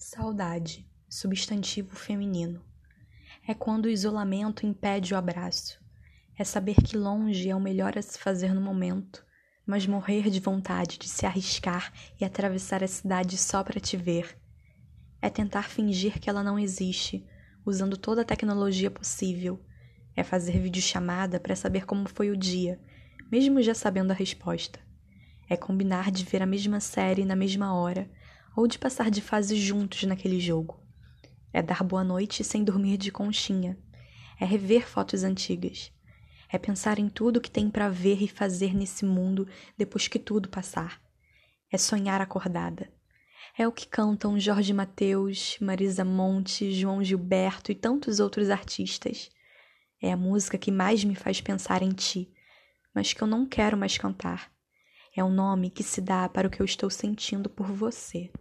Saudade, substantivo feminino. É quando o isolamento impede o abraço. É saber que longe é o melhor a se fazer no momento, mas morrer de vontade de se arriscar e atravessar a cidade só para te ver. É tentar fingir que ela não existe, usando toda a tecnologia possível. É fazer videochamada para saber como foi o dia, mesmo já sabendo a resposta. É combinar de ver a mesma série na mesma hora ou de passar de fase juntos naquele jogo. É dar boa noite sem dormir de conchinha. É rever fotos antigas. É pensar em tudo que tem para ver e fazer nesse mundo depois que tudo passar. É sonhar acordada. É o que cantam Jorge Mateus, Marisa Monte, João Gilberto e tantos outros artistas. É a música que mais me faz pensar em ti, mas que eu não quero mais cantar. É o nome que se dá para o que eu estou sentindo por você.